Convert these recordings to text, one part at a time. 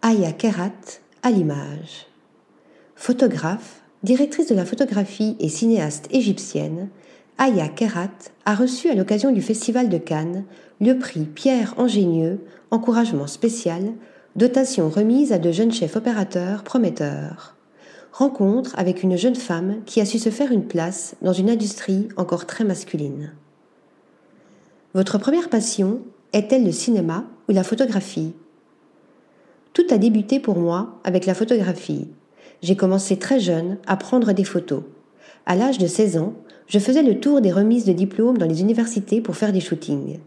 Aya Kerat à l'image. Photographe, directrice de la photographie et cinéaste égyptienne, Aya Kerat a reçu à l'occasion du Festival de Cannes le prix Pierre Angénieux, encouragement spécial, dotation remise à de jeunes chefs opérateurs prometteurs. Rencontre avec une jeune femme qui a su se faire une place dans une industrie encore très masculine. Votre première passion est-elle le cinéma ou la photographie? A débuté pour moi avec la photographie. J'ai commencé très jeune à prendre des photos. À l'âge de 16 ans, je faisais le tour des remises de diplômes dans les universités pour faire des shootings.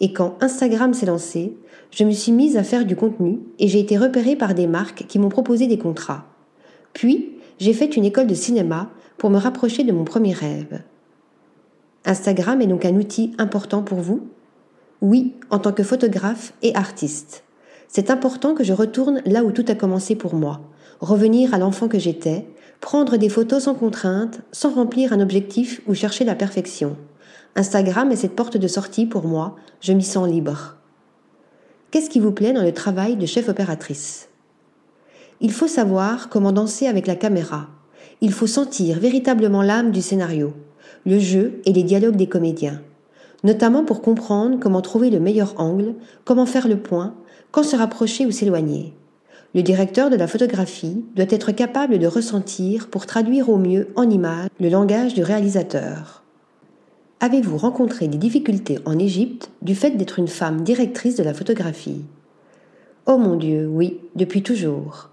Et quand Instagram s'est lancé, je me suis mise à faire du contenu et j'ai été repérée par des marques qui m'ont proposé des contrats. Puis, j'ai fait une école de cinéma pour me rapprocher de mon premier rêve. Instagram est donc un outil important pour vous? Oui, en tant que photographe et artiste. C'est important que je retourne là où tout a commencé pour moi, revenir à l'enfant que j'étais, prendre des photos sans contrainte, sans remplir un objectif ou chercher la perfection. Instagram est cette porte de sortie pour moi, je m'y sens libre. Qu'est-ce qui vous plaît dans le travail de chef opératrice? Il faut savoir comment danser avec la caméra. Il faut sentir véritablement l'âme du scénario, le jeu et les dialogues des comédiens, notamment pour comprendre comment trouver le meilleur angle, comment faire le point, quand se rapprocher ou s'éloigner. Le directeur de la photographie doit être capable de ressentir pour traduire au mieux en images le langage du réalisateur. Avez-vous rencontré des difficultés en Égypte du fait d'être une femme directrice de la photographie? Oh mon Dieu, oui, depuis toujours.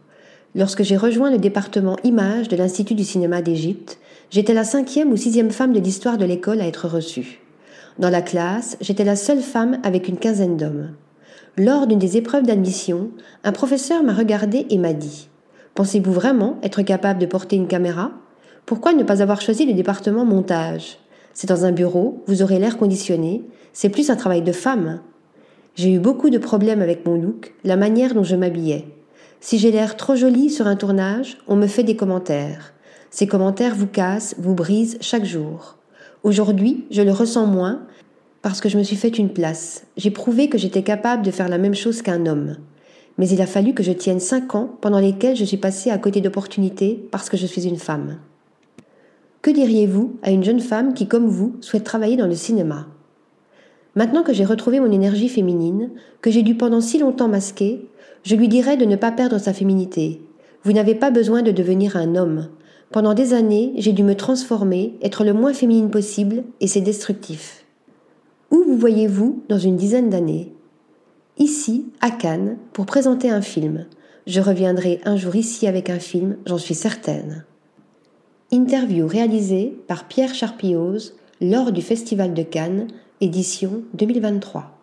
Lorsque j'ai rejoint le département images de l'Institut du cinéma d'Égypte, j'étais la cinquième ou sixième femme de l'histoire de l'école à être reçue. Dans la classe, j'étais la seule femme avec une quinzaine d'hommes. Lors d'une des épreuves d'admission, un professeur m'a regardé et m'a dit Pensez-vous vraiment être capable de porter une caméra? Pourquoi ne pas avoir choisi le département montage? C'est dans un bureau, vous aurez l'air conditionné, c'est plus un travail de femme. J'ai eu beaucoup de problèmes avec mon look, la manière dont je m'habillais. Si j'ai l'air trop jolie sur un tournage, on me fait des commentaires. Ces commentaires vous cassent, vous brisent chaque jour. Aujourd'hui, je le ressens moins parce que je me suis fait une place. J'ai prouvé que j'étais capable de faire la même chose qu'un homme. Mais il a fallu que je tienne cinq ans pendant lesquels je suis passée à côté d'opportunités parce que je suis une femme. Que diriez-vous à une jeune femme qui, comme vous, souhaite travailler dans le cinéma? Maintenant que j'ai retrouvé mon énergie féminine, que j'ai dû pendant si longtemps masquer, je lui dirais de ne pas perdre sa féminité. Vous n'avez pas besoin de devenir un homme. Pendant des années, j'ai dû me transformer, être le moins féminine possible, et c'est destructif. Où vous voyez-vous dans une dizaine d'années? Ici, à Cannes, pour présenter un film. Je reviendrai un jour ici avec un film, j'en suis certaine. Interview réalisée par Pierre Charpioz lors du Festival de Cannes, édition 2023.